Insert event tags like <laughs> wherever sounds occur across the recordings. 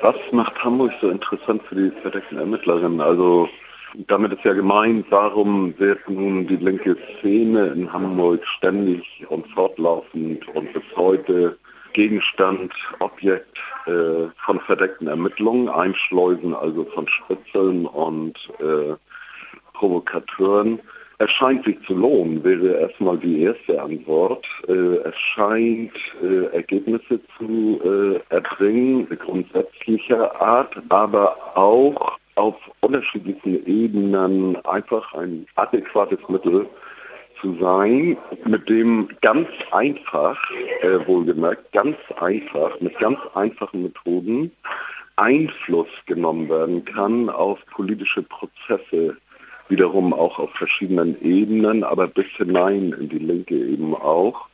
Was macht Hamburg so interessant für die verdeckten Ermittlerinnen? Also damit ist ja gemeint, warum wird nun die linke Szene in Hamburg ständig und fortlaufend und bis heute Gegenstand, Objekt äh, von verdeckten Ermittlungen, Einschleusen also von Spitzeln und äh, Provokateuren. Es scheint sich zu lohnen, wäre erstmal die erste Antwort. Äh, es scheint äh, Ergebnisse zu äh, erbringen, grundsätzlicher Art, aber auch auf unterschiedlichen Ebenen einfach ein adäquates Mittel zu sein, mit dem ganz einfach, wohlgemerkt, ganz einfach, mit ganz einfachen Methoden Einfluss genommen werden kann auf politische Prozesse, wiederum auch auf verschiedenen Ebenen, aber bis hinein in die Linke eben auch.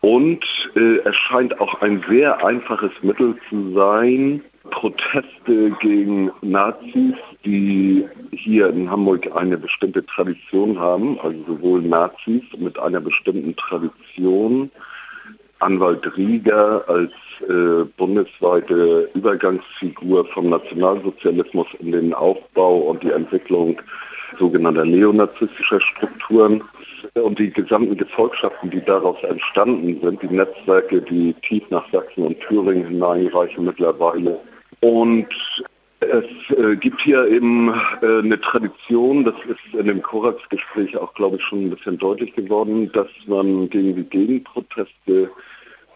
Und äh, es scheint auch ein sehr einfaches Mittel zu sein, Proteste gegen Nazis, die hier in Hamburg eine bestimmte Tradition haben, also sowohl Nazis mit einer bestimmten Tradition, Anwalt Rieger als äh, bundesweite Übergangsfigur vom Nationalsozialismus in den Aufbau und die Entwicklung sogenannter neonazistischer Strukturen und die gesamten Gefolgschaften, die daraus entstanden sind, die Netzwerke, die tief nach Sachsen und Thüringen hineinreichen mittlerweile. Und es äh, gibt hier eben äh, eine Tradition, das ist in dem Korax-Gespräch auch, glaube ich, schon ein bisschen deutlich geworden, dass man gegen die Gegenproteste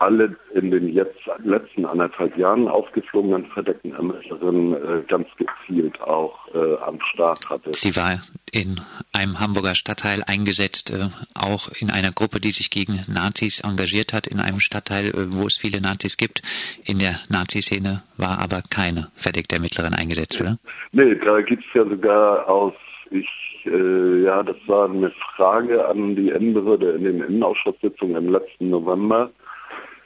alle in den jetzt letzten anderthalb Jahren aufgeflogenen verdeckten Ermittlerinnen äh, ganz gezielt auch äh, am Start hatte. Sie war in einem Hamburger Stadtteil eingesetzt, äh, auch in einer Gruppe, die sich gegen Nazis engagiert hat, in einem Stadtteil, äh, wo es viele Nazis gibt. In der Nazi-Szene war aber keine verdeckte Ermittlerin eingesetzt, oder? Nee, da gibt es ja sogar aus ich, äh, ja, das war eine Frage an die Innenbehörde in den Innenausschusssitzungen im letzten November.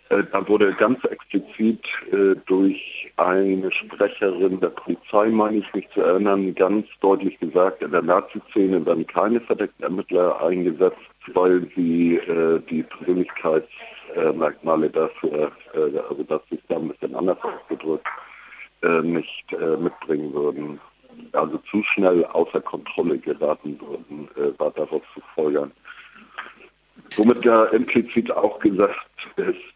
Äh, da wurde ganz explizit äh, durch eine Sprecherin der Polizei, meine ich mich zu erinnern, ganz deutlich gesagt, in der Nazi-Szene werden keine verdeckten Ermittler eingesetzt, weil sie äh, die Persönlichkeitsmerkmale dafür, äh, also das ist da ein bisschen anders ausgedrückt, äh, nicht äh, mitbringen würden. Also zu schnell außer Kontrolle geraten würden, war daraus zu folgern. Womit ja implizit auch gesagt ist,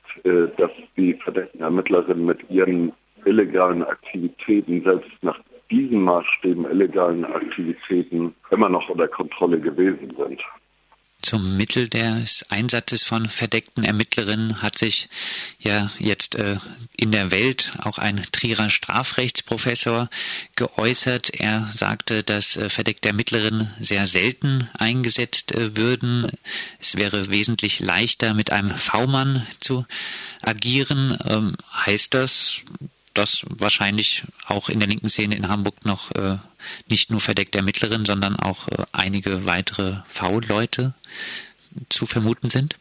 dass die verdeckten Ermittlerinnen mit ihren illegalen Aktivitäten, selbst nach diesen Maßstäben illegalen Aktivitäten, immer noch unter Kontrolle gewesen sind. Zum Mittel des Einsatzes von verdeckten Ermittlerinnen hat sich ja jetzt äh, in der Welt auch ein Trierer Strafrechtsprofessor geäußert. Er sagte, dass äh, verdeckte Ermittlerinnen sehr selten eingesetzt äh, würden. Es wäre wesentlich leichter, mit einem V-Mann zu agieren. Ähm, heißt das, dass wahrscheinlich auch in der linken Szene in Hamburg noch äh, nicht nur verdeckte Ermittlerinnen, sondern auch äh, einige weitere V-Leute zu vermuten sind?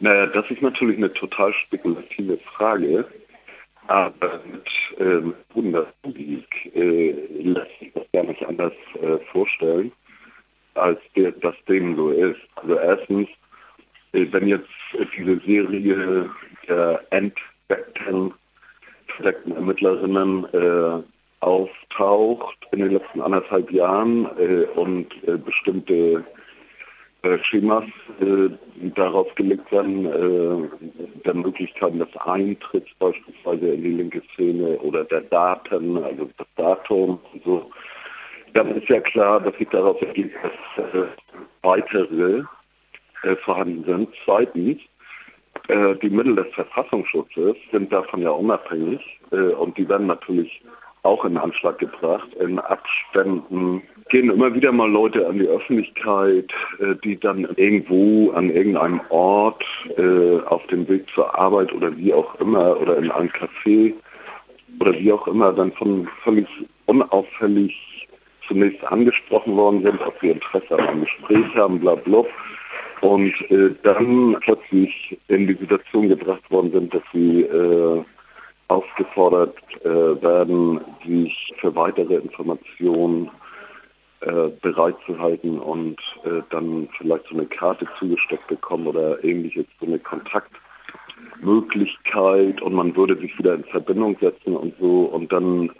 Naja, das ist natürlich eine total spekulative Frage. Aber mit ähm, Bundespolitik äh, lässt sich das gar nicht anders äh, vorstellen, als der, dass dem so ist. Also erstens, äh, wenn jetzt diese Serie der entdeckten verdeckten Ermittlerinnen äh, auftaucht in den letzten anderthalb Jahren äh, und äh, bestimmte äh, Schemas äh, darauf gelegt werden, äh, der Möglichkeiten des Eintritts beispielsweise in die linke Szene oder der Daten, also das Datum und so, dann ist ja klar, dass sich daraus ergibt, dass weitere vorhanden sind. Zweitens, äh, die Mittel des Verfassungsschutzes sind davon ja unabhängig äh, und die werden natürlich auch in Anschlag gebracht. In Abständen gehen immer wieder mal Leute an die Öffentlichkeit, äh, die dann irgendwo an irgendeinem Ort äh, auf dem Weg zur Arbeit oder wie auch immer oder in einem Café oder wie auch immer dann von völlig unauffällig zunächst angesprochen worden sind, ob sie Interesse einem Gespräch haben, bla bla und äh, dann plötzlich in die Situation gebracht worden sind, dass sie äh, aufgefordert äh, werden, sich für weitere Informationen äh, bereit zu halten und äh, dann vielleicht so eine Karte zugesteckt bekommen oder ähnliches, so eine Möglichkeit und man würde sich wieder in Verbindung setzen und so. Und dann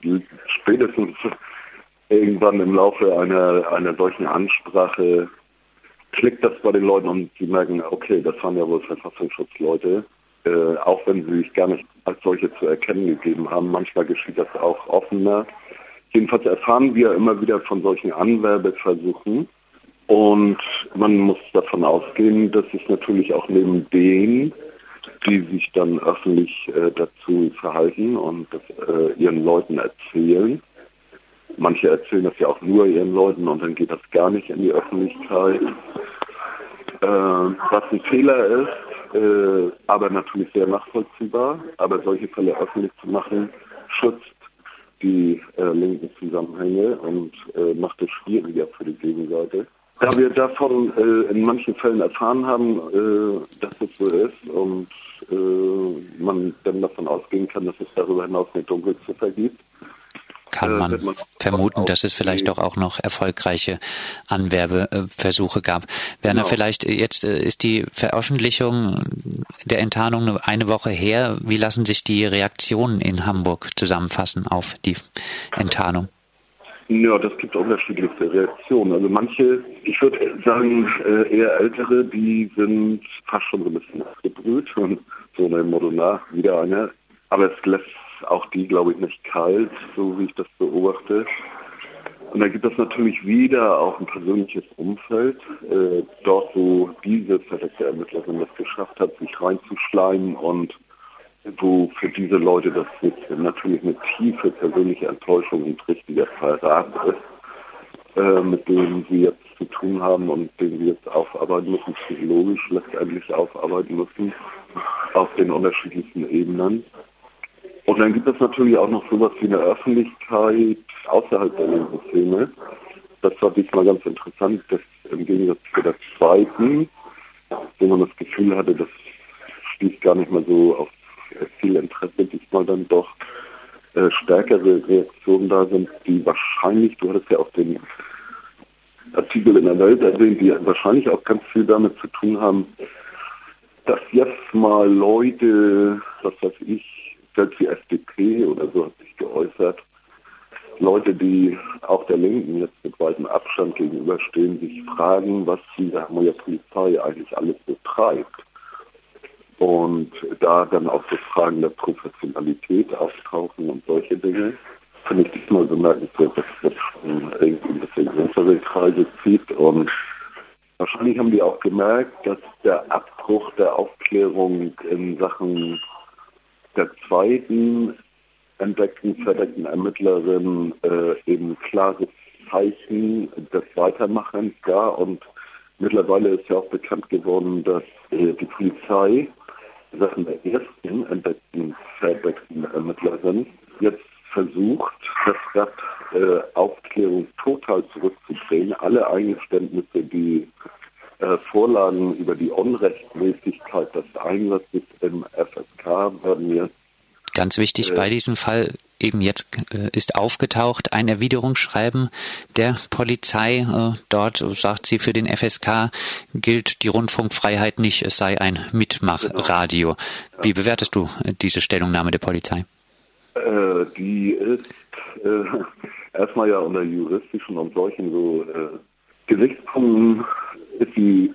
spätestens <laughs> irgendwann im Laufe einer, einer solchen Ansprache klickt das bei den Leuten und sie merken, okay, das waren ja wohl Verfassungsschutzleute, äh, auch wenn sie sich gar nicht als solche zu erkennen gegeben haben. Manchmal geschieht das auch offener. Jedenfalls erfahren wir immer wieder von solchen Anwerbeversuchen und man muss davon ausgehen, dass es natürlich auch neben denen, die sich dann öffentlich äh, dazu verhalten und das äh, ihren Leuten erzählen, Manche erzählen das ja auch nur ihren Leuten und dann geht das gar nicht in die Öffentlichkeit. Äh, was ein Fehler ist, äh, aber natürlich sehr nachvollziehbar. Aber solche Fälle öffentlich zu machen, schützt die äh, linken Zusammenhänge und äh, macht es schwieriger für die Gegenseite. Da wir davon äh, in manchen Fällen erfahren haben, äh, dass es so ist und man dann davon ausgehen kann, dass es darüber hinaus eine Dunkelziffer gibt, kann man vermuten, dass es vielleicht doch auch noch erfolgreiche Anwerbeversuche gab. Werner, genau. vielleicht äh, jetzt äh, ist die Veröffentlichung der Enttarnung eine Woche her. Wie lassen sich die Reaktionen in Hamburg zusammenfassen auf die Enttarnung? Ja, das gibt unterschiedlichste Reaktionen. Also manche, ich würde sagen, äh, eher ältere, die sind fast schon so ein bisschen abgebrüht und so einem Motto nach, wieder eine. Aber es lässt auch die, glaube ich, nicht kalt, so wie ich das beobachte. Und dann gibt es natürlich wieder auch ein persönliches Umfeld, äh, dort, wo diese verdeckte Ermittlerin das geschafft hat, sich reinzuschleimen und wo für diese Leute das natürlich eine tiefe persönliche Enttäuschung und richtiger Verrat ist, äh, mit denen sie jetzt zu tun haben und den wir jetzt aufarbeiten müssen, psychologisch letztendlich aufarbeiten müssen, auf den unterschiedlichsten Ebenen. Und dann gibt es natürlich auch noch sowas wie eine Öffentlichkeit außerhalb der linken Das war diesmal ganz interessant, dass im Gegensatz zu der zweiten, wo man das Gefühl hatte, das stieß gar nicht mehr so auf viel Interesse, diesmal dann doch äh, stärkere Reaktionen da sind, die wahrscheinlich, du hattest ja auch den Artikel in der Welt erwähnt, die wahrscheinlich auch ganz viel damit zu tun haben, dass jetzt mal Leute, was weiß ich, selbst die FDP oder so hat sich geäußert, Leute, die auch der Linken jetzt mit weitem Abstand gegenüberstehen, sich fragen, was die Hamburger Polizei eigentlich alles betreibt. Und da dann auch so Fragen der Professionalität auftauchen und solche Dinge, finde ich diesmal bemerkenswert, dass das schon irgendwie ein bisschen größere Kreise zieht. Und wahrscheinlich haben die auch gemerkt, dass der Abbruch der Aufklärung in Sachen der zweiten entdeckten, verdeckten Ermittlerin äh, eben klares Zeichen des Weitermachens gab. Und mittlerweile ist ja auch bekannt geworden, dass äh, die Polizei Sachen der ersten entdeckten, verdeckten Ermittlerin jetzt versucht, das Rad äh, Aufklärung total zurückzudrehen. Alle Eingeständnisse, die äh, Vorlagen über die Unrechtmäßigkeit des Einsatzes im FSK werden jetzt. Ganz wichtig äh, bei diesem Fall eben jetzt äh, ist aufgetaucht ein Erwiderungsschreiben der Polizei. Äh, dort sagt sie, für den FSK gilt die Rundfunkfreiheit nicht, es sei ein Mitmachradio. Genau. Wie bewertest du äh, diese Stellungnahme der Polizei? Äh, die ist äh, erstmal ja unter juristischen und solchen so Gesichtspunkten ist die,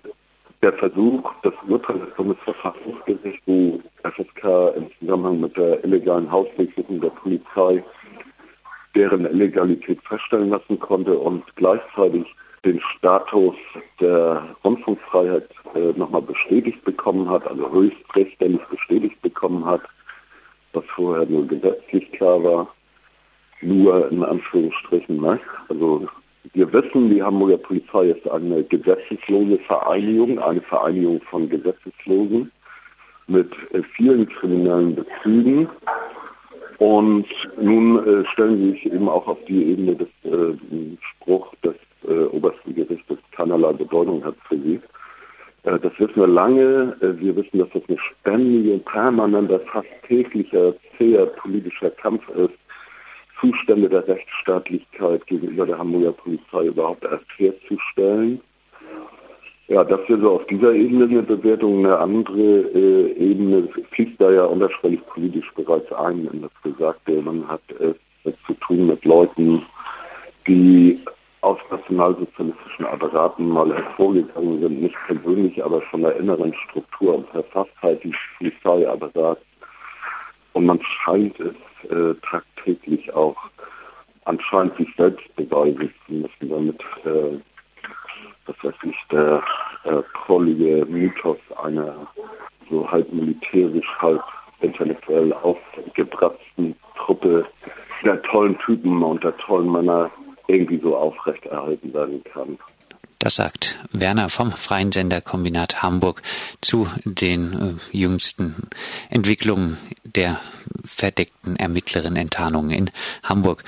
der Versuch, das Urteil des Bundesverfassungsgerichts, wo FSK im Zusammenhang mit der illegalen Hausdurchsuchung der Polizei deren Illegalität feststellen lassen konnte und gleichzeitig den Status der Rundfunkfreiheit äh, nochmal bestätigt bekommen hat, also höchstrichterlich bestätigt bekommen hat, was vorher nur gesetzlich klar war, nur in Anführungsstrichen. Ne? Also wir wissen, die Hamburger Polizei ist eine gesetzeslose Vereinigung, eine Vereinigung von Gesetzeslosen mit äh, vielen kriminellen Bezügen. Und nun äh, stellen sie sich eben auch auf die Ebene des äh, Spruch des obersten Gerichtes keinerlei Bedeutung hat für sie. Das wissen wir lange. Wir wissen, dass das ein ständiger, permanenter, fast täglicher, zäher politischer Kampf ist Zustände der Rechtsstaatlichkeit gegenüber der Hamburger Polizei überhaupt erst herzustellen. Ja, das wäre so auf dieser Ebene eine Bewertung. Eine andere äh, Ebene fließt da ja unterschwellig politisch bereits ein in das Gesagte. Man hat es zu tun mit Leuten, die aus nationalsozialistischen Apparaten mal hervorgegangen sind, nicht persönlich, aber von der inneren Struktur und Verfasstheit des Polizeiapparats. Und man scheint es äh, tagtäglich auch anscheinend sich selbst beweisen zu müssen, damit äh, das weiß ich, der äh, Mythos einer so halb militärisch, halb intellektuell aufgebratzten Truppe der tollen Typen und der tollen Männer irgendwie so aufrechterhalten werden kann. Das sagt Werner vom Freien Senderkombinat Hamburg zu den äh, jüngsten Entwicklungen der verdeckten Ermittlerin Enttarnungen in Hamburg.